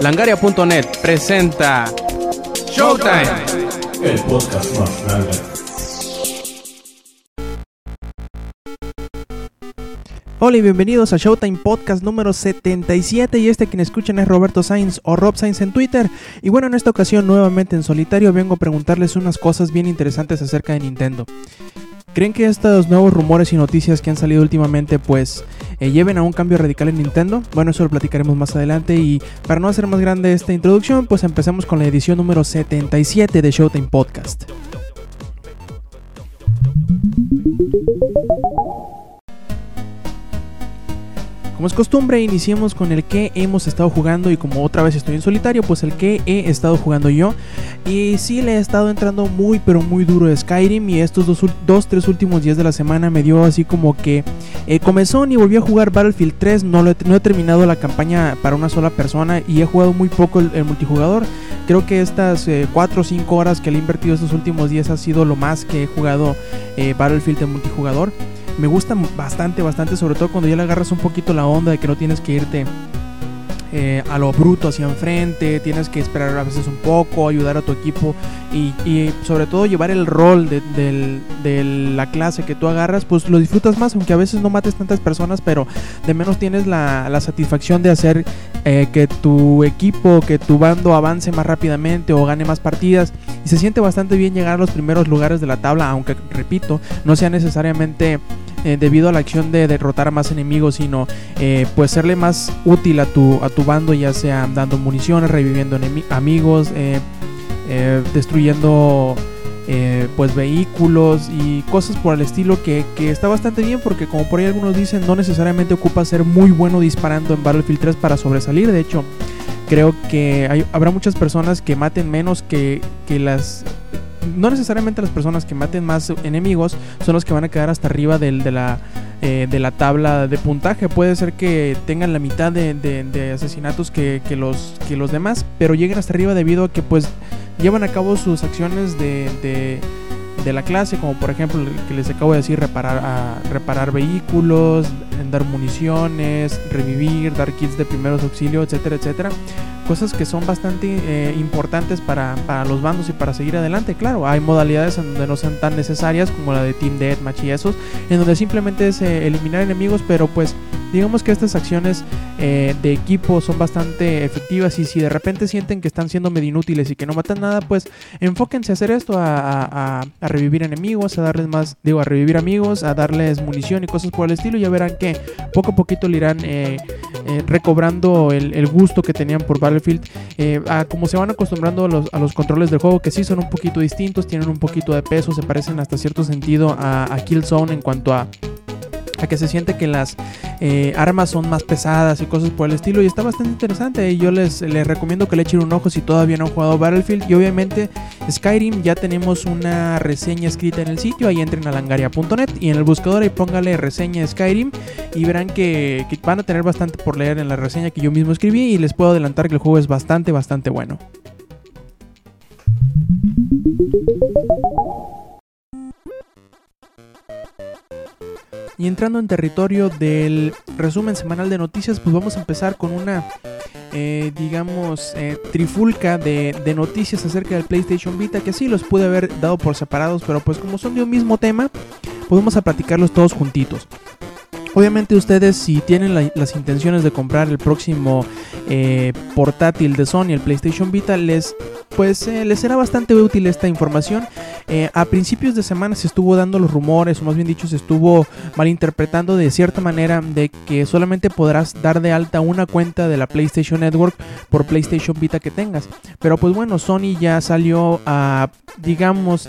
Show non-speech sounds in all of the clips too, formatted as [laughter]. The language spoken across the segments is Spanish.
Langaria.net presenta Showtime. El podcast más grande. Hola y bienvenidos a Showtime Podcast número 77 y este quien escuchan es Roberto Sainz o Rob Sainz en Twitter y bueno en esta ocasión nuevamente en solitario vengo a preguntarles unas cosas bien interesantes acerca de Nintendo. ¿Creen que estos nuevos rumores y noticias que han salido últimamente pues eh, lleven a un cambio radical en Nintendo? Bueno, eso lo platicaremos más adelante y para no hacer más grande esta introducción pues empecemos con la edición número 77 de Showtime Podcast. Como es costumbre, iniciemos con el que hemos estado jugando y como otra vez estoy en solitario, pues el que he estado jugando yo. Y sí le he estado entrando muy pero muy duro de Skyrim y estos dos, dos tres últimos días de la semana me dio así como que eh, comenzó y volví a jugar Battlefield 3, no, he, no he terminado la campaña para una sola persona y he jugado muy poco el, multijugador. Creo que estas 4 o 5 horas que le he invertido estos últimos días ha sido lo más que he jugado eh, Battlefield en multijugador me gusta bastante, bastante, sobre todo cuando ya le agarras un poquito la onda de que no tienes que irte eh, a lo bruto hacia enfrente, tienes que esperar a veces un poco, ayudar a tu equipo y, sobre todo llevar el rol de, la clase que tú agarras, pues lo disfrutas más, aunque a veces no mates tantas personas, pero de menos tienes la, la satisfacción de hacer eh, que tu equipo, que tu bando avance más rápidamente o gane más partidas. Y se siente bastante bien llegar a los primeros lugares de la tabla, aunque repito, no sea necesariamente eh, debido a la acción de derrotar a más enemigos, sino eh, pues serle más útil a tu, a tu bando, ya sea dando municiones, reviviendo amigos, eh, eh, destruyendo pues vehículos y cosas por el estilo que, que, está bastante bien porque como por ahí algunos dicen no necesariamente ocupa ser muy bueno disparando en Battlefield 3 para sobresalir, de hecho creo que hay, habrá muchas personas que maten menos que, que las no necesariamente las personas que maten más enemigos son los que van a quedar hasta arriba del, de, la, eh, de la tabla de puntaje. Puede ser que tengan la mitad de, de, asesinatos que, que, los, que los demás, pero lleguen hasta arriba debido a que pues llevan a cabo sus acciones de, de, de la clase, como por ejemplo el que les acabo de decir, reparar, a, reparar vehículos, dar municiones, revivir, dar kits de primeros auxilios, etcétera, etcétera cosas que son bastante eh, importantes para, para, los bandos y para seguir adelante. Claro, hay modalidades en donde no sean tan necesarias como la de Team Deathmatch y esos, en donde simplemente es eh, eliminar enemigos, pero pues digamos que estas acciones eh, de equipo son bastante efectivas y si de repente sienten que están siendo medio inútiles y que no matan nada, pues enfóquense a hacer esto, a, a, a, revivir enemigos, a darles más, digo, a revivir amigos, a darles munición y cosas por el estilo. Y ya verán que poco a poquito le irán eh, eh, recobrando el, gusto que tenían por Battlefield, a como se van acostumbrando a los, a los, controles del juego, que sí son un poquito distintos, tienen un poquito de peso, se parecen hasta cierto sentido a, a Killzone en cuanto a a que se siente que las eh, armas son más pesadas y cosas por el estilo y está bastante interesante y yo les, les, recomiendo que le echen un ojo si todavía no han jugado Battlefield y obviamente Skyrim ya tenemos una reseña escrita en el sitio ahí entren a langaria.net y en el buscador ahí póngale reseña Skyrim y verán que, que van a tener bastante por leer en la reseña que yo mismo escribí y les puedo adelantar que el juego es bastante bastante bueno Y entrando en territorio del resumen semanal de noticias, pues vamos a empezar con una, eh, digamos, eh, trifulca de, noticias acerca del PlayStation Vita, que sí los pude haber dado por separados, pero pues como son de un mismo tema, podemos a platicarlos todos juntitos. Obviamente ustedes si tienen la, las intenciones de comprar el próximo eh, portátil de Sony, el PlayStation Vita, les pues eh, les será bastante útil esta información. Eh, a principios de semana se estuvo dando los rumores, o más bien dicho, se estuvo malinterpretando de cierta manera de que solamente podrás dar de alta una cuenta de la PlayStation Network por PlayStation Vita que tengas. Pero pues bueno, Sony ya salió a, digamos,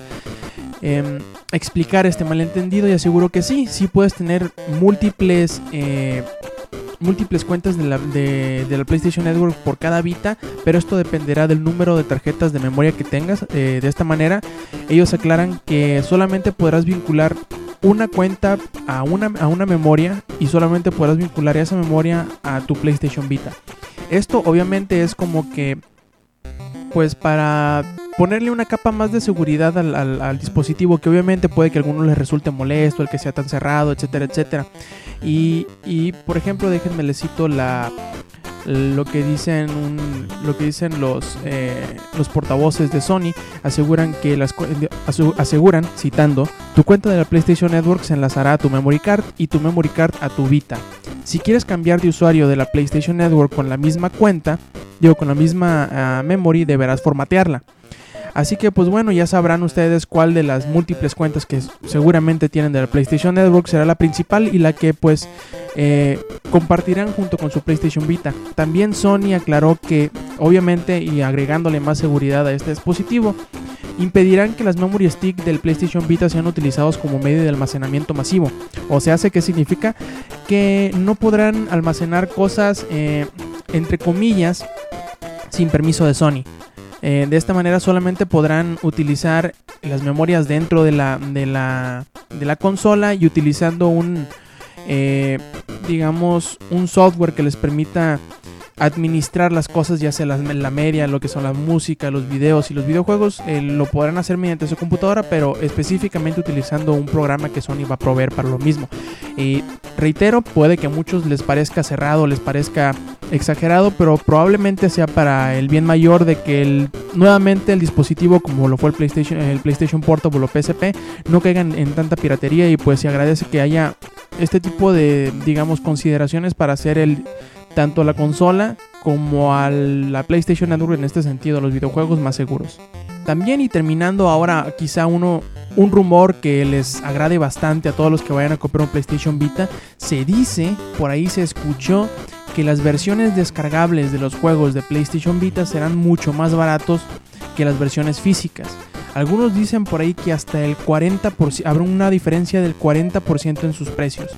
eh, explicar este malentendido y aseguro que sí, sí puedes tener múltiples eh, múltiples cuentas de la, de, la, PlayStation Network por cada Vita, pero esto dependerá del número de tarjetas de memoria que tengas. Eh, de esta manera, ellos aclaran que solamente podrás vincular una cuenta a una, a una memoria y solamente podrás vincular esa memoria a tu PlayStation Vita. Esto obviamente es como que pues para ponerle una capa más de seguridad al, al, al, dispositivo que obviamente puede que a algunos les resulte molesto, el que sea tan cerrado, etcétera, etcétera. Y, y por ejemplo, déjenme les cito la, lo que dicen un- lo que dicen los eh, los portavoces de Sony aseguran que las aseguran citando tu cuenta de la PlayStation Network se enlazará a tu memory card y tu memory card a tu Vita. Si quieres cambiar de usuario de la PlayStation Network con la misma cuenta, digo con la misma ah, memory, deberás formatearla. Así que pues bueno, ya sabrán ustedes cuál de las múltiples cuentas que seguramente tienen de la PlayStation Network será la principal y la que pues eh, compartirán junto con su PlayStation Vita. También Sony aclaró que obviamente y agregándole más seguridad a este dispositivo, impedirán que las memory stick del PlayStation Vita sean utilizados como medio de almacenamiento masivo. O sea, ¿qué significa? Que no podrán almacenar cosas eh, entre comillas sin permiso de Sony. Eh, de esta manera solamente podrán utilizar las memorias dentro de la, de la, de la consola y utilizando un, eh, digamos, un software que les permita administrar las cosas, ya sea la, la media, lo que son la música, los videos y los videojuegos, eh, lo podrán hacer mediante su computadora, pero específicamente utilizando un programa que Sony va a proveer para lo mismo. Y reitero, puede que a muchos les parezca cerrado, les parezca exagerado, pero probablemente sea para el bien mayor de que el, nuevamente el dispositivo, como lo fue el PlayStation, el PlayStation Portable o PSP, no caigan en tanta piratería y pues se agradece que haya este tipo de, digamos, consideraciones para hacer el tanto la consola como a la PlayStation Network en este sentido, los videojuegos más seguros. También y terminando ahora quizá uno un rumor que les agrade bastante a todos los que vayan a comprar un PlayStation Vita, se dice, por ahí se escuchó que las versiones descargables de los juegos de PlayStation Vita serán mucho más baratos que las versiones físicas. Algunos dicen por ahí que hasta el 40%, habrá una diferencia del 40% en sus precios.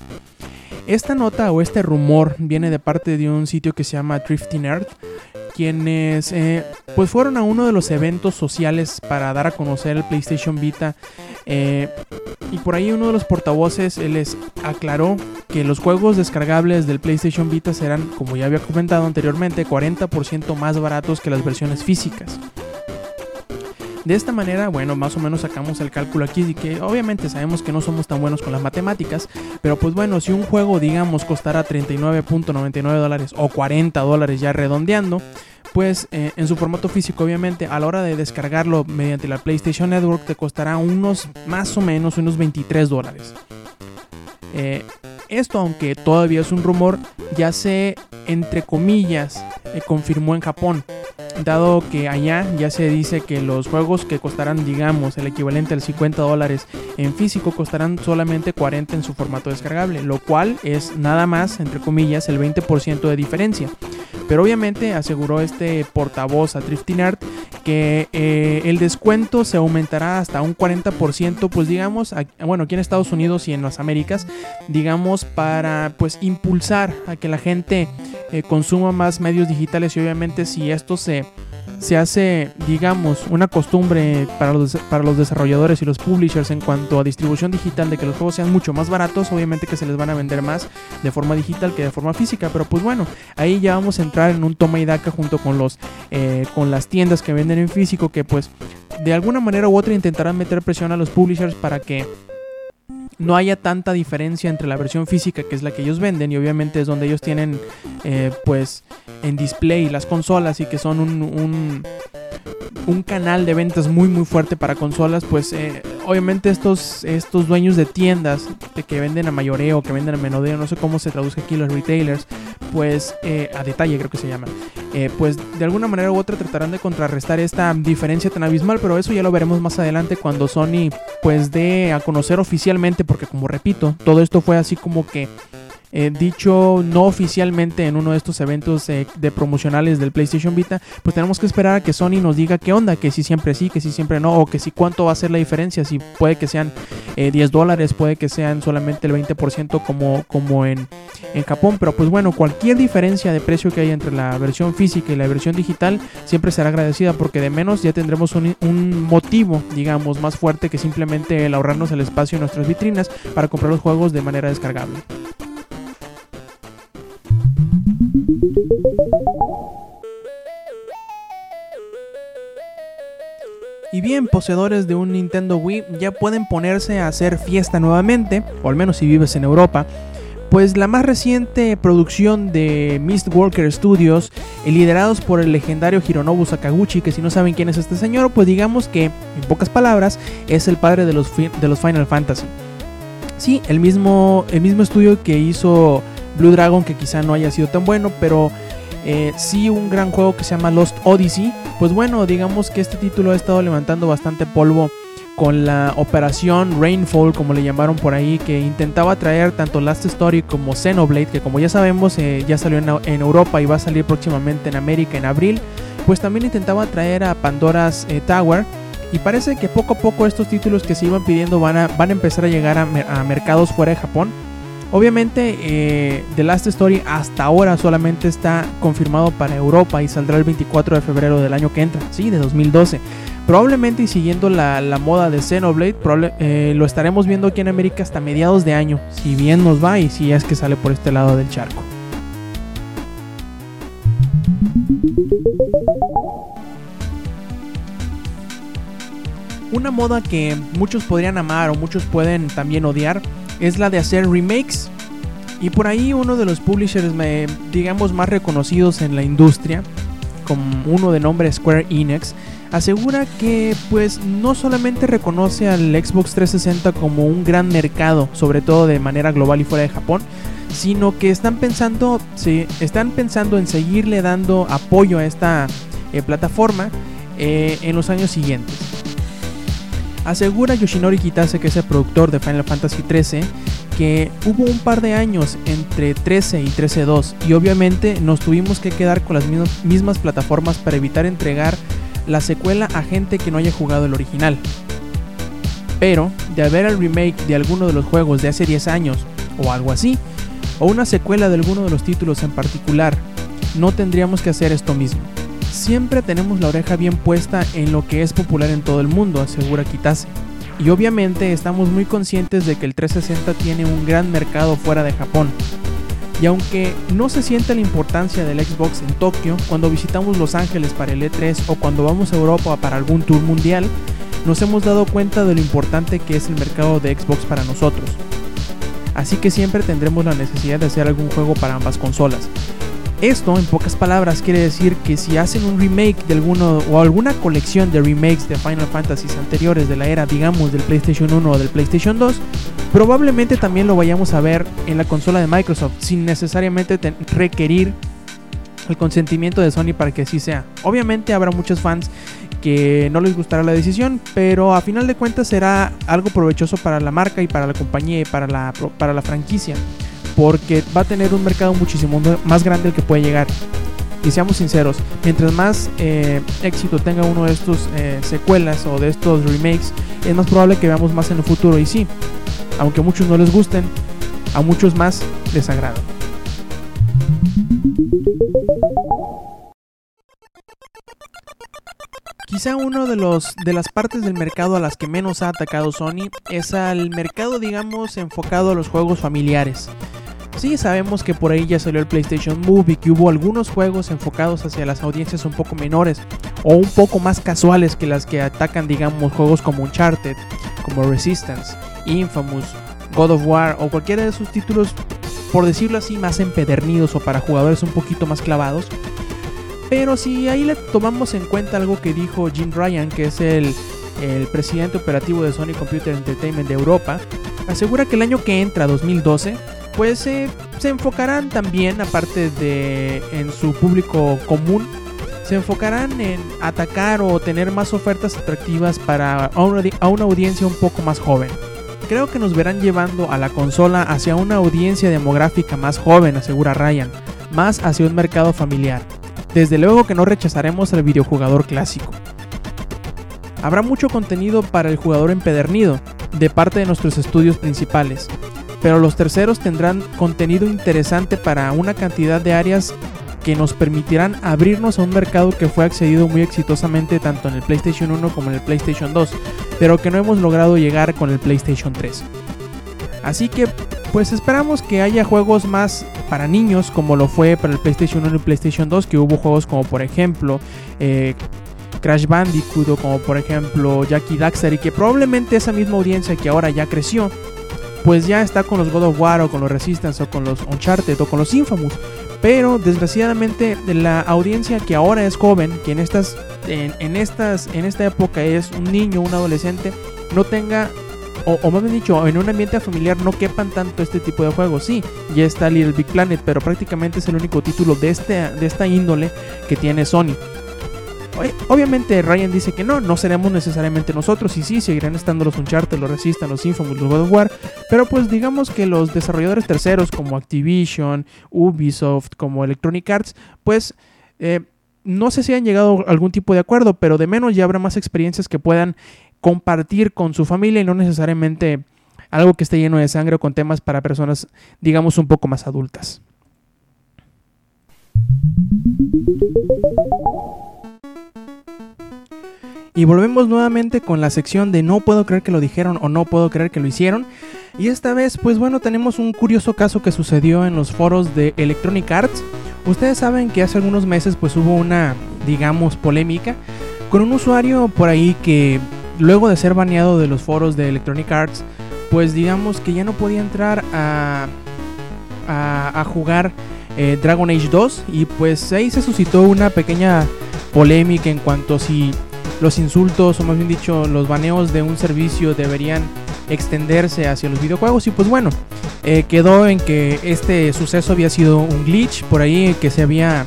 Esta nota o este rumor viene de parte de un sitio que se llama Drifting Earth, quienes eh, pues fueron a uno de los eventos sociales para dar a conocer el PlayStation Vita eh, y por ahí uno de los portavoces les aclaró que los juegos descargables del PlayStation Vita serán, como ya había comentado anteriormente, 40% más baratos que las versiones físicas. De esta manera, bueno, más o menos sacamos el cálculo aquí y que obviamente sabemos que no somos tan buenos con las matemáticas, pero pues bueno, si un juego digamos costará 39.99 dólares o 40 dólares ya redondeando, pues eh, en su formato físico obviamente a la hora de descargarlo mediante la PlayStation Network te costará unos más o menos unos 23 dólares. Eh, esto, aunque todavía es un rumor, ya se, entre comillas, eh, confirmó en Japón. Dado que allá ya se dice que los juegos que costarán, digamos, el equivalente al 50 dólares en físico, costarán solamente 40 en su formato descargable, lo cual es nada más, entre comillas, el 20% de diferencia. Pero obviamente aseguró este portavoz a Drifting Art que eh, el descuento se aumentará hasta un 40%, pues digamos, a- bueno, aquí en Estados Unidos y en las Américas, digamos, para pues impulsar a que la gente eh, consuma más medios digitales y obviamente si esto se, se hace, digamos, una costumbre para los, para los desarrolladores y los publishers en cuanto a distribución digital de que los juegos sean mucho más baratos, obviamente que se les van a vender más de forma digital que de forma física, pero pues bueno, ahí ya vamos a entrar en un toma y daca junto con los eh, con las tiendas que venden en físico que pues de alguna manera u otra intentarán meter presión a los publishers para que no haya tanta diferencia entre la versión física que es la que ellos venden y obviamente es donde ellos tienen eh, pues en display las consolas y que son un, un, un canal de ventas muy muy fuerte para consolas pues eh, obviamente estos, estos dueños de tiendas que venden a mayoreo que venden a menudeo no sé cómo se traduzca aquí los retailers pues eh, a detalle creo que se llama. Eh, pues de alguna manera u otra tratarán de contrarrestar esta diferencia tan abismal, pero eso ya lo veremos más adelante cuando Sony pues dé a conocer oficialmente, porque como repito, todo esto fue así como que eh, dicho no oficialmente en uno de estos eventos eh, de promocionales del PlayStation Vita, pues tenemos que esperar a que Sony nos diga qué onda, que si siempre sí, que si siempre no, o que si cuánto va a ser la diferencia, si puede que sean eh, 10 dólares, puede que sean solamente el 20% como, como en, en Japón, pero pues bueno, cualquier diferencia de precio que haya entre la versión física y la versión digital siempre será agradecida porque de menos ya tendremos un, un motivo, digamos, más fuerte que simplemente el ahorrarnos el espacio en nuestras vitrinas para comprar los juegos de manera descargable. Y bien, poseedores de un Nintendo Wii ya pueden ponerse a hacer fiesta nuevamente, o al menos si vives en Europa, pues la más reciente producción de Mistwalker Studios, eh, liderados por el legendario Hironobu Sakaguchi, que si no saben quién es este señor, pues digamos que, en pocas palabras, es el padre de los, de los Final Fantasy. Sí, el mismo, el mismo estudio que hizo Blue Dragon, que quizá no haya sido tan bueno, pero eh, sí un gran juego que se llama Lost Odyssey. Pues bueno, digamos que este título ha estado levantando bastante polvo con la operación Rainfall, como le llamaron por ahí, que intentaba traer tanto Last Story como Xenoblade, que como ya sabemos eh, ya salió en, Europa y va a salir próximamente en América en abril, pues también intentaba traer a Pandora's eh, Tower. Y parece que poco a poco estos títulos que se iban pidiendo van a, van a empezar a llegar a, mercados fuera de Japón. Obviamente eh, The Last Story hasta ahora solamente está confirmado para Europa y saldrá el 24 de febrero del año que entra, sí, de 2012. Probablemente y siguiendo la, moda de Xenoblade, eh, lo estaremos viendo aquí en América hasta mediados de año, si bien nos va y si es que sale por este lado del charco. Una moda que muchos podrían amar o muchos pueden también odiar es la de hacer remakes. Y por ahí uno de los publishers, digamos, más reconocidos en la industria, como uno de nombre Square Enix, asegura que pues no solamente reconoce al Xbox 360 como un gran mercado, sobre todo de manera global y fuera de Japón, sino que están pensando, sí, están pensando en seguirle dando apoyo a esta eh, plataforma eh, en los años siguientes. Asegura Yoshinori Kitase, que es el productor de Final Fantasy XIII, que hubo un par de años entre 13 y 13.2 y obviamente nos tuvimos que quedar con las mismas plataformas para evitar entregar la secuela a gente que no haya jugado el original. Pero, de haber el remake de alguno de los juegos de hace 10 años, o algo así, o una secuela de alguno de los títulos en particular, no tendríamos que hacer esto mismo. Siempre tenemos la oreja bien puesta en lo que es popular en todo el mundo, asegura Kitase. Y obviamente estamos muy conscientes de que el 360 tiene un gran mercado fuera de Japón, y aunque no se siente la importancia del Xbox en Tokio, cuando visitamos Los Ángeles para el E3 o cuando vamos a Europa para algún tour mundial, nos hemos dado cuenta de lo importante que es el mercado de Xbox para nosotros. Así que siempre tendremos la necesidad de hacer algún juego para ambas consolas. Esto, en pocas palabras, quiere decir que si hacen un remake de alguno o alguna colección de remakes de Final Fantasy anteriores de la era, digamos, del PlayStation 1 o del PlayStation 2, probablemente también lo vayamos a ver en la consola de Microsoft, sin necesariamente requerir el consentimiento de Sony para que así sea. Obviamente habrá muchos fans que no les gustará la decisión, pero a final de cuentas será algo provechoso para la marca y para la compañía y para la, para la franquicia porque va a tener un mercado muchísimo más grande el que puede llegar. Y seamos sinceros, mientras más eh, éxito tenga uno de estos eh, secuelas o de estos remakes, es más probable que veamos más en el futuro. Y sí, aunque a muchos no les gusten, a muchos más les agrada. Quizá uno de los de las partes del mercado a las que menos ha atacado Sony es al mercado digamos enfocado a los juegos familiares. Sí, sabemos que por ahí ya salió el PlayStation Move y que hubo algunos juegos enfocados hacia las audiencias un poco menores o un poco más casuales que las que atacan, digamos, juegos como Uncharted, como Resistance, Infamous, God of War o cualquiera de esos títulos, por decirlo así, más empedernidos o para jugadores un poquito más clavados. Pero si ahí le tomamos en cuenta algo que dijo Jim Ryan, que es el, el presidente operativo de Sony Computer Entertainment de Europa, asegura que el año que entra, 2012, pues se enfocarán también, aparte de en su público común, se enfocarán en atacar o tener más ofertas atractivas para a una audiencia un poco más joven. Creo que nos verán llevando a la consola hacia una audiencia demográfica más joven, asegura Ryan, más hacia un mercado familiar. Desde luego que no rechazaremos al videojugador clásico. Habrá mucho contenido para el jugador empedernido, de parte de nuestros estudios principales, pero los terceros tendrán contenido interesante para una cantidad de áreas que nos permitirán abrirnos a un mercado que fue accedido muy exitosamente tanto en el PlayStation 1 como en el PlayStation 2, pero que no hemos logrado llegar con el PlayStation 3. Así que pues esperamos que haya juegos más para niños como lo fue para el PlayStation 1 y PlayStation 2, que hubo juegos como por ejemplo eh, Crash Bandicoot o como por ejemplo Jackie Daxter y que probablemente esa misma audiencia que ahora ya creció pues ya está con los God of War o con los Resistance o con los Uncharted o con los Infamous. Pero desgraciadamente la audiencia que ahora es joven, que en estas, en, estas, en esta época es un niño, un adolescente, no tenga o, más bien dicho, en un ambiente familiar no quepan tanto este tipo de juegos. Sí, ya está Little Big Planet, pero prácticamente es el único título de, este, de esta índole que tiene Sony. Obviamente Ryan dice que no, no seremos necesariamente nosotros y sí, seguirán estando los Uncharted, los Resistan, los Infamous, los God of War, pero pues digamos que los desarrolladores terceros como Activision, Ubisoft, como Electronic Arts, pues eh, no sé si han llegado a algún tipo de acuerdo, pero de menos ya habrá más experiencias que puedan compartir con su familia y no necesariamente algo que esté lleno de sangre o con temas para personas, digamos, un poco más adultas. Y volvemos nuevamente con la sección de no puedo creer que lo dijeron o no puedo creer que lo hicieron. Y esta vez, pues bueno, tenemos un curioso caso que sucedió en los foros de Electronic Arts. Ustedes saben que hace algunos meses pues hubo una, digamos, polémica con un usuario por ahí que luego de ser baneado de los foros de Electronic Arts, pues digamos que ya no podía entrar a, a, jugar eh, Dragon Age 2 y pues ahí se suscitó una pequeña polémica en cuanto a si los insultos o más bien dicho los baneos de un servicio deberían extenderse hacia los videojuegos. Y pues bueno eh, quedó en que este suceso había sido un glitch por ahí que se había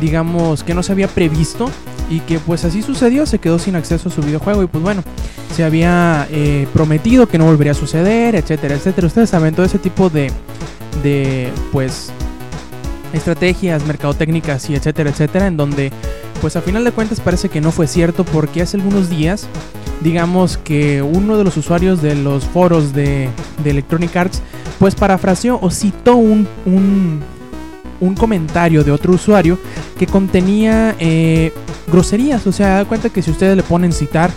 digamos que no se había previsto y que pues así sucedió se quedó sin acceso a su videojuego y pues bueno se había eh, prometido que no volvería a suceder etcétera etcétera. Ustedes saben todo ese tipo de de pues estrategias mercadotécnicas y etcétera etcétera en donde pues a final de cuentas parece que no fue cierto porque hace algunos días, digamos que uno de los usuarios de los foros de, Electronic Arts, pues parafraseó o citó un, comentario de otro usuario que contenía eh, groserías. O sea, da cuenta que si ustedes le ponen citar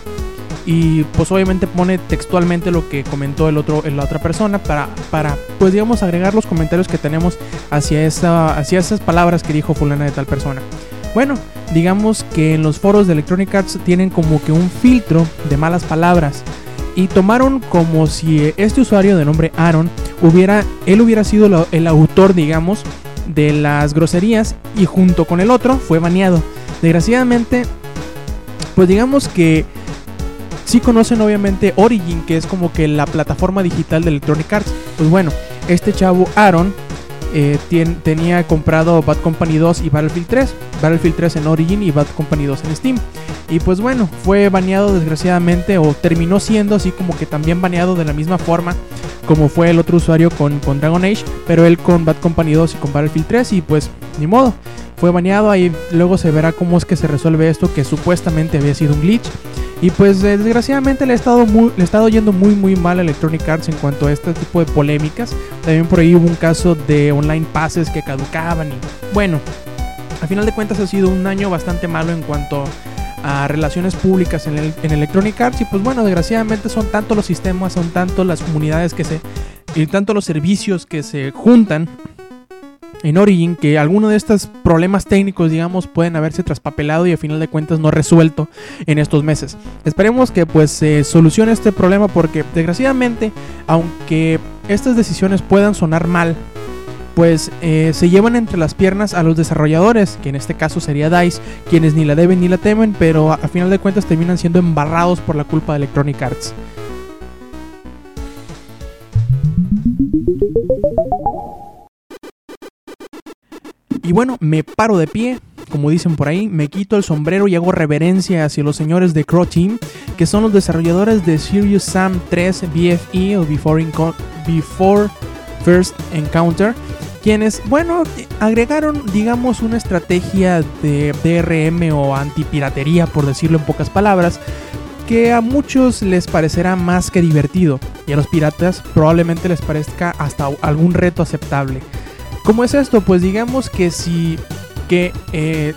y pues obviamente pone textualmente lo que comentó el otro, la otra persona para, para pues digamos agregar los comentarios que tenemos hacia, hacia esas palabras que dijo fulana de tal persona. Bueno, digamos que en los foros de Electronic Arts tienen como que un filtro de malas palabras y tomaron como si este usuario de nombre Aaron hubiera, él hubiera sido el autor, digamos, de las groserías y junto con el otro fue baneado. Desgraciadamente, pues digamos que si conocen obviamente Origin, que es como que la plataforma digital de Electronic Arts. Pues bueno, este chavo Aaron eh, tenía comprado Bad Company 2 y Battlefield 3. Battlefield 3 en Origin y Bad Company 2 en Steam. Y pues bueno, fue baneado desgraciadamente o terminó siendo así como que también baneado de la misma forma como fue el otro usuario con, con Dragon Age, pero él con Bad Company 2 y con Battlefield 3 y pues ni modo. Fue baneado ahí, luego se verá cómo es que se resuelve esto que supuestamente había sido un glitch. Y pues desgraciadamente le ha estado muy, le yendo muy muy mal a Electronic Arts en cuanto a este tipo de polémicas. También por ahí hubo un caso de online passes que caducaban y bueno, al final de cuentas ha sido un año bastante malo en cuanto a relaciones públicas en, el, en Electronic Arts y pues bueno, desgraciadamente son tanto los sistemas, son tanto las comunidades que se y tanto los servicios que se juntan en Origin que alguno de estos problemas técnicos, digamos, pueden haberse traspapelado y a final de cuentas no resuelto en estos meses. Esperemos que pues se solucione este problema porque desgraciadamente, aunque estas decisiones puedan sonar mal, pues eh, se llevan entre las piernas a los desarrolladores, que en este caso sería DICE, quienes ni la deben ni la temen, pero a, final de cuentas terminan siendo embarrados por la culpa de Electronic Arts. Y bueno, me paro de pie, como dicen por ahí, me quito el sombrero y hago reverencia hacia los señores de Crow Team, que son los desarrolladores de Serious Sam 3 BFE o Before, Before First Encounter, quienes, bueno, agregaron, digamos, una estrategia de DRM o antipiratería, por decirlo en pocas palabras, que a muchos les parecerá más que divertido, y a los piratas probablemente les parezca hasta algún reto aceptable. ¿Cómo es esto? Pues digamos que si que eh,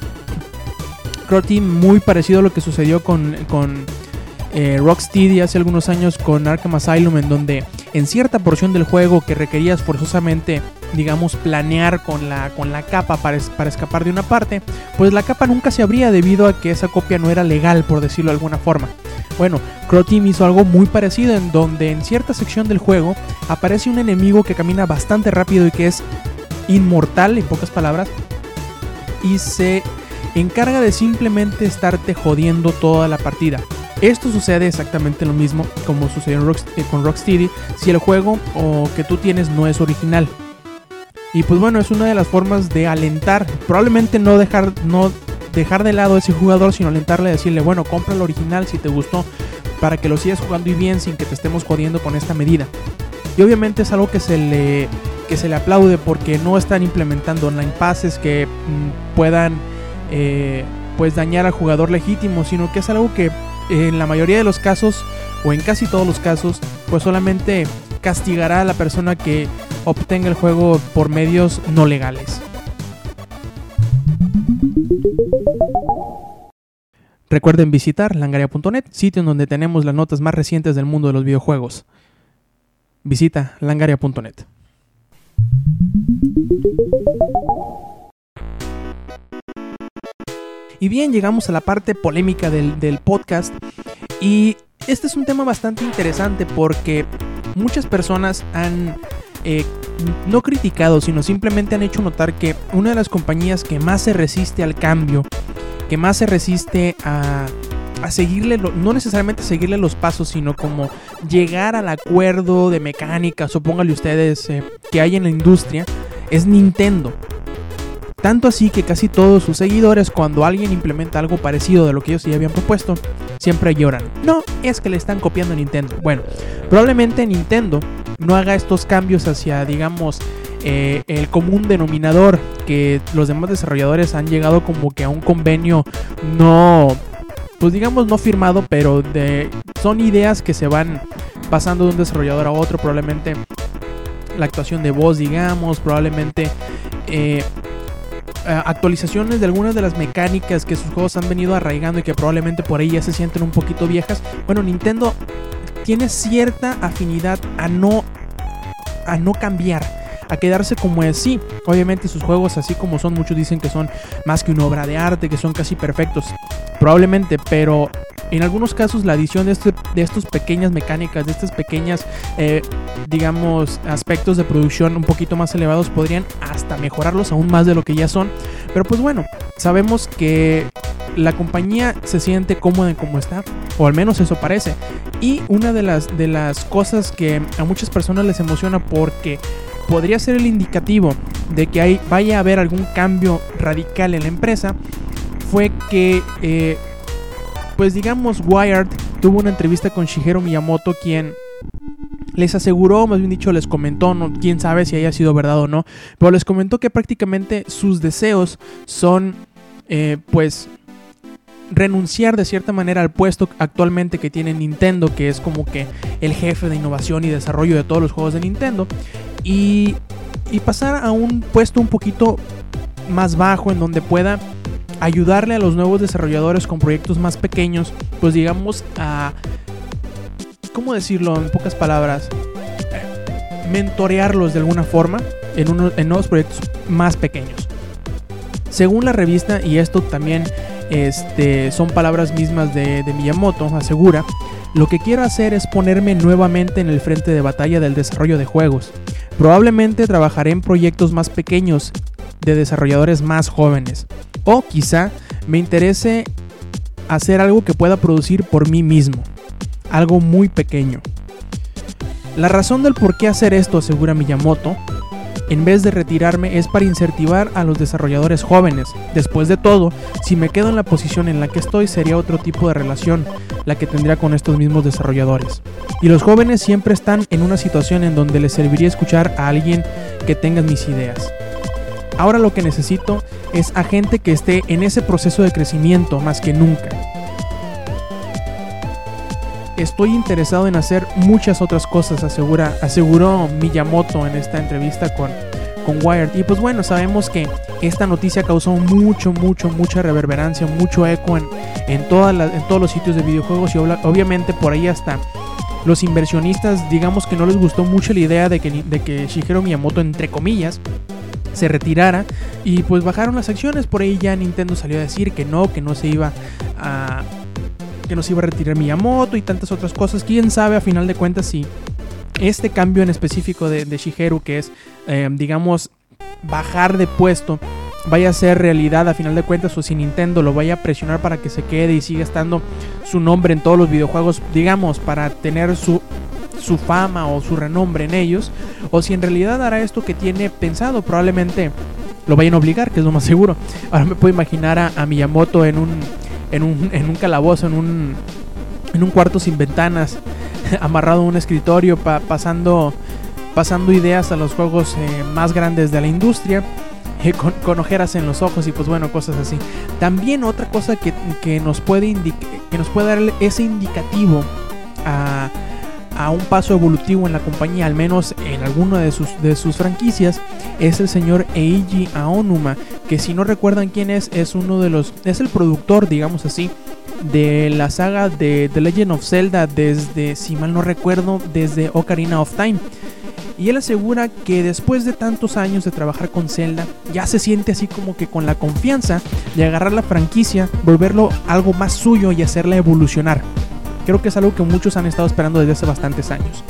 muy parecido a lo que sucedió con, con eh, Rocksteady hace algunos años con Arkham Asylum, en donde en cierta porción del juego que requerías forzosamente digamos, planear con la, con la capa para, para escapar de una parte, pues la capa nunca se abría debido a que esa copia no era legal, por decirlo de alguna forma. Bueno, Crow Team hizo algo muy parecido en donde en cierta sección del juego aparece un enemigo que camina bastante rápido y que es inmortal, en pocas palabras, y se encarga de simplemente estarte jodiendo toda la partida. Esto sucede exactamente lo mismo como sucedió eh, con Rocksteady si el juego o que tú tienes no es original. Y pues bueno, es una de las formas de alentar, probablemente no dejar, no dejar de lado a ese jugador, sino alentarle a decirle, bueno, compra el original si te gustó, para que lo sigas jugando y bien sin que te estemos jodiendo con esta medida. Y obviamente es algo que se le, que se le aplaude porque no están implementando online passes que mm, puedan eh, pues dañar al jugador legítimo, sino que es algo que en la mayoría de los casos, o en casi todos los casos, pues solamente castigará a la persona que obtenga el juego por medios no legales. Recuerden visitar langaria.net, sitio en donde tenemos las notas más recientes del mundo de los videojuegos. Visita langaria.net. Y bien, llegamos a la parte polémica del, podcast. Y este es un tema bastante interesante porque muchas personas han eh, no criticado, sino simplemente han hecho notar que una de las compañías que más se resiste al cambio, que más se resiste a, a seguirle, no necesariamente seguirle los pasos, sino como llegar al acuerdo de mecánica, supóngale ustedes, eh, que hay en la industria, es Nintendo. Tanto así que casi todos sus seguidores cuando alguien implementa algo parecido de lo que ellos ya habían propuesto, siempre lloran. No, es que le están copiando a Nintendo. Bueno, probablemente Nintendo no haga estos cambios hacia, digamos, eh, el común denominador que los demás desarrolladores han llegado como que a un convenio no, pues digamos no firmado, pero de, son ideas que se van pasando de un desarrollador a otro, probablemente la actuación de voz, digamos, probablemente eh, actualizaciones de algunas de las mecánicas que sus juegos han venido arraigando y que probablemente por ahí ya se sienten un poquito viejas. Bueno, Nintendo tiene cierta afinidad a no a no cambiar, a quedarse como es. Sí, obviamente sus juegos así como son, muchos dicen que son más que una obra de arte, que son casi perfectos. Probablemente, pero en algunos casos la adición de, este, estas pequeñas mecánicas, de estas pequeñas, eh, digamos, aspectos de producción un poquito más elevados podrían hasta mejorarlos aún más de lo que ya son. Pero pues bueno, sabemos que la compañía se siente cómoda en cómo está, o al menos eso parece. Y una de las, de las cosas que a muchas personas les emociona porque podría ser el indicativo de que hay, vaya a haber algún cambio radical en la empresa fue que eh, pues digamos Wired tuvo una entrevista con Shigeru Miyamoto quien les aseguró, más bien dicho, les comentó, no, quién sabe si haya sido verdad o no, pero les comentó que prácticamente sus deseos son, eh, pues, renunciar de cierta manera al puesto actualmente que tiene Nintendo, que es como que el jefe de innovación y desarrollo de todos los juegos de Nintendo, y, y pasar a un puesto un poquito más bajo en donde pueda ayudarle a los nuevos desarrolladores con proyectos más pequeños, pues digamos a, ¿cómo decirlo en pocas palabras? Mentorearlos de alguna forma en, en nuevos proyectos más pequeños. Según la revista, y esto también este, son palabras mismas de Miyamoto, asegura, lo que quiero hacer es ponerme nuevamente en el frente de batalla del desarrollo de juegos. Probablemente trabajaré en proyectos más pequeños de desarrolladores más jóvenes. O quizá me interese hacer algo que pueda producir por mí mismo. Algo muy pequeño. La razón del por qué hacer esto, asegura Miyamoto, en vez de retirarme es para incentivar a los desarrolladores jóvenes. Después de todo, si me quedo en la posición en la que estoy sería otro tipo de relación la que tendría con estos mismos desarrolladores. Y los jóvenes siempre están en una situación en donde les serviría escuchar a alguien que tenga mis ideas. Ahora lo que necesito es a gente que esté en ese proceso de crecimiento más que nunca. Estoy interesado en hacer muchas otras cosas, asegura, aseguró Miyamoto en esta entrevista con, con Wired. Y pues bueno, sabemos que esta noticia causó mucho, mucho, mucha reverberancia, mucho eco en, en, en todos los sitios de videojuegos y obviamente por ahí hasta los inversionistas, digamos que no les gustó mucho la idea de que, de que Shigeru Miyamoto, entre comillas, se retirara y pues bajaron las acciones. Por ahí ya Nintendo salió a decir que no, que no se iba a que no se iba a retirar Miyamoto y tantas otras cosas. Quién sabe a final de cuentas si este cambio en específico de, Shigeru, que es, eh, digamos, bajar de puesto, vaya a ser realidad a final de cuentas o si Nintendo lo vaya a presionar para que se quede y siga estando su nombre en todos los videojuegos, digamos, para tener su su fama o su renombre en ellos, o si en realidad hará esto que tiene pensado, probablemente lo vayan a obligar, que es lo más seguro. Ahora me puedo imaginar a, Miyamoto en un, en un, en un calabozo, en un, en un cuarto sin ventanas, [laughs] amarrado a un escritorio, pasando, pasando ideas a los juegos eh, más grandes de la industria. [laughs] Eh, con, ojeras en los ojos y pues bueno, cosas así. También otra cosa que, que nos puede que nos puede dar ese indicativo a, a un paso evolutivo en la compañía, al menos en alguna de sus, de sus franquicias, es el señor Eiji Aonuma, que si no recuerdan quién es, es uno de los, es el productor, digamos así, de la saga de The Legend of Zelda desde, si mal no recuerdo, desde Ocarina of Time. Y él asegura que después de tantos años de trabajar con Zelda, ya se siente así como que con la confianza de agarrar la franquicia, volverlo algo más suyo y hacerla evolucionar. Creo que es algo que muchos han estado esperando desde hace bastantes años.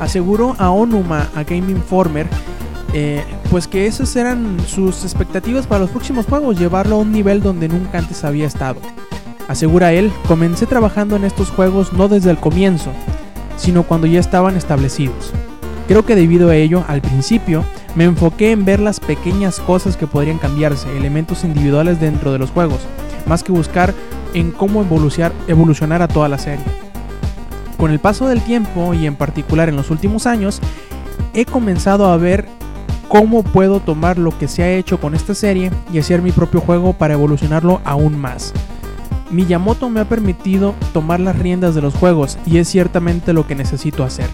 Aseguró a Onuma, a Game Informer, eh, pues que esas eran sus expectativas para los próximos juegos, llevarlo a un nivel donde nunca antes había estado. Asegura él, comencé trabajando en estos juegos no desde el comienzo, sino cuando ya estaban establecidos. Creo que debido a ello, al principio, me enfoqué en ver las pequeñas cosas que podrían cambiarse, elementos individuales dentro de los juegos, más que buscar en cómo evolucionar, a toda la serie. Con el paso del tiempo y en particular en los últimos años, he comenzado a ver cómo puedo tomar lo que se ha hecho con esta serie y hacer mi propio juego para evolucionarlo aún más. Miyamoto me ha permitido tomar las riendas de los juegos y es ciertamente lo que necesito hacer.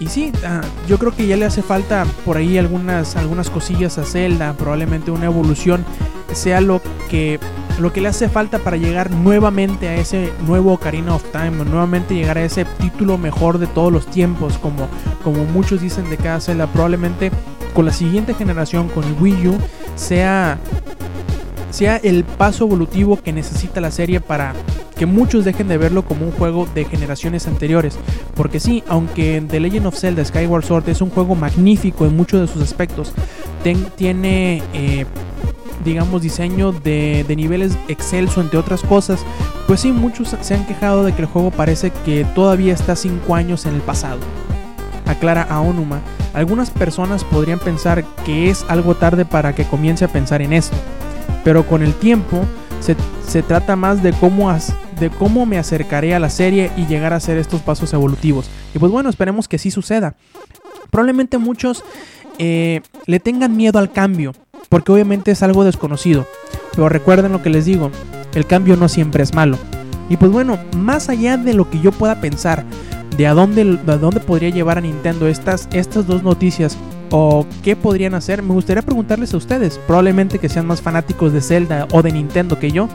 Y sí, ah, yo creo que ya le hace falta por ahí algunas, algunas cosillas a Zelda, probablemente una evolución sea lo que, lo que le hace falta para llegar nuevamente a ese nuevo Ocarina of Time, nuevamente llegar a ese título mejor de todos los tiempos, como, como muchos dicen de cada Zelda, probablemente con la siguiente generación, con el Wii U, sea, sea el paso evolutivo que necesita la serie para que muchos dejen de verlo como un juego de generaciones anteriores. Porque sí, aunque The Legend of Zelda Skyward Sword es un juego magnífico en muchos de sus aspectos, tiene, eh, digamos, diseño de, de niveles excelso, entre otras cosas, pues sí, muchos se han quejado de que el juego parece que todavía está 5 años en el pasado. Aclara Aonuma, algunas personas podrían pensar que es algo tarde para que comience a pensar en esto, pero con el tiempo se, se trata más de cómo, de cómo me acercaré a la serie y llegar a hacer estos pasos evolutivos. Y pues bueno, esperemos que sí suceda. Probablemente muchos eh, le tengan miedo al cambio, porque obviamente es algo desconocido. Pero recuerden lo que les digo, el cambio no siempre es malo. Y pues bueno, más allá de lo que yo pueda pensar de a dónde, a dónde podría llevar a Nintendo estas, estas dos noticias o qué podrían hacer, me gustaría preguntarles a ustedes, probablemente que sean más fanáticos de Zelda o de Nintendo que yo,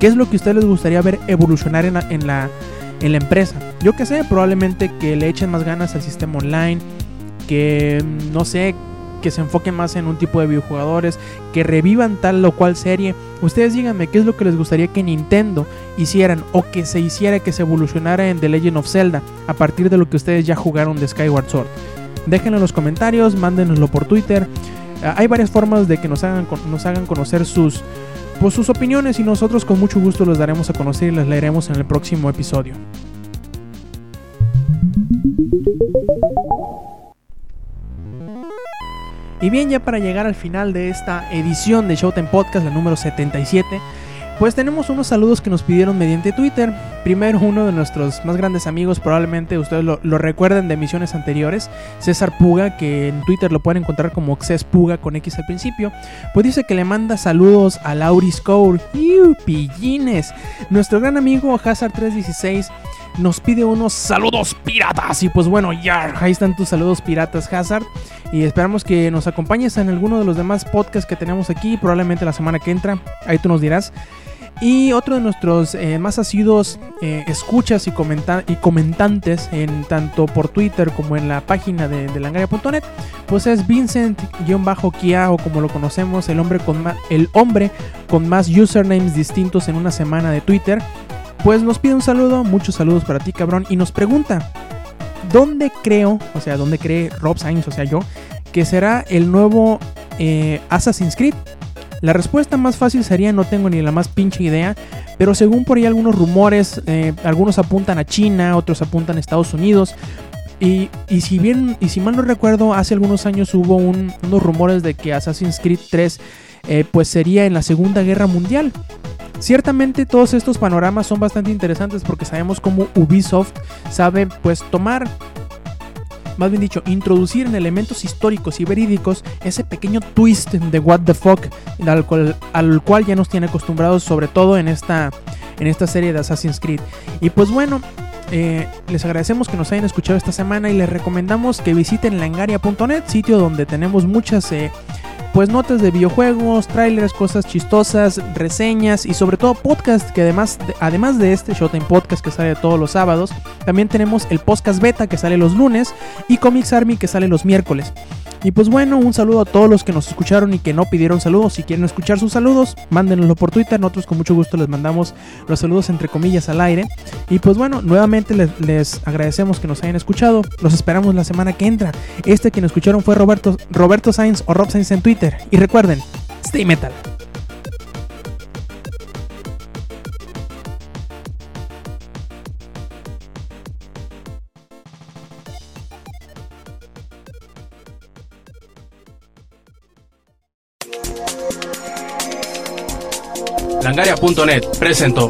¿Qué es lo que a ustedes les gustaría ver evolucionar en la, en la, en la empresa? Yo que sé, probablemente que le echen más ganas al sistema online, que no sé, que se enfoquen más en un tipo de videojugadores, que revivan tal o cual serie. Ustedes díganme qué es lo que les gustaría que Nintendo hicieran o que se hiciera que se evolucionara en The Legend of Zelda a partir de lo que ustedes ya jugaron de Skyward Sword. Déjenlo en los comentarios, mándenoslo por Twitter. Ah, hay varias formas de que nos hagan, nos hagan conocer sus, pues, sus opiniones y nosotros con mucho gusto los daremos a conocer y las leeremos en el próximo episodio. Y bien, ya para llegar al final de esta edición de Showtime Podcast, la número 77, pues tenemos unos saludos que nos pidieron mediante Twitter. Primero uno de nuestros más grandes amigos, probablemente ustedes lo, recuerden de emisiones anteriores, César Puga, que en Twitter lo pueden encontrar como Xes Puga con X al principio, pues dice que le manda saludos a Lauris Cole. ¡Iu, pillines! Nuestro gran amigo Hazard316 nos pide unos saludos piratas. Y pues bueno, ya, ahí están tus saludos piratas, Hazard. Y esperamos que nos acompañes en alguno de los demás podcasts que tenemos aquí, probablemente la semana que entra. Ahí tú nos dirás. Y otro de nuestros eh, más asiduos eh, escuchas y, y comentantes, en tanto por Twitter como en la página de, de langaria.net, pues es Vincent-Kia o como lo conocemos, el hombre, con el hombre con más usernames distintos en una semana de Twitter. Pues nos pide un saludo, muchos saludos para ti cabrón, y nos pregunta, ¿dónde creo, o sea, dónde cree Rob Sainz, o sea yo, que será el nuevo eh, Assassin's Creed? La respuesta más fácil sería no tengo ni la más pinche idea, pero según por ahí algunos rumores, eh, algunos apuntan a China, otros apuntan a Estados Unidos. Y, y, si bien, y si mal no recuerdo, hace algunos años hubo un, unos rumores de que Assassin's Creed 3 eh, pues sería en la Segunda Guerra Mundial. Ciertamente todos estos panoramas son bastante interesantes porque sabemos cómo Ubisoft sabe pues tomar más bien dicho, introducir en elementos históricos y verídicos ese pequeño twist de what the fuck al cual, al cual ya nos tiene acostumbrados sobre todo en esta, en esta serie de Assassin's Creed. Y pues bueno, eh, les agradecemos que nos hayan escuchado esta semana y les recomendamos que visiten langaria.net, sitio donde tenemos muchas... Eh, pues notas de videojuegos, trailers, cosas chistosas, reseñas y sobre todo podcast que además de, además de este Showtime Podcast que sale todos los sábados, también tenemos el podcast beta que sale los lunes y Comics Army que sale los miércoles. Y pues bueno, un saludo a todos los que nos escucharon y que no pidieron saludos. Si quieren escuchar sus saludos, mándenlo por Twitter. Nosotros con mucho gusto les mandamos los saludos entre comillas al aire. Y pues bueno, nuevamente les, agradecemos que nos hayan escuchado. Los esperamos la semana que entra. Este que nos escucharon fue Roberto, Roberto Sainz o Rob Sainz en Y recuerden, stay metal. Langaria.net presentó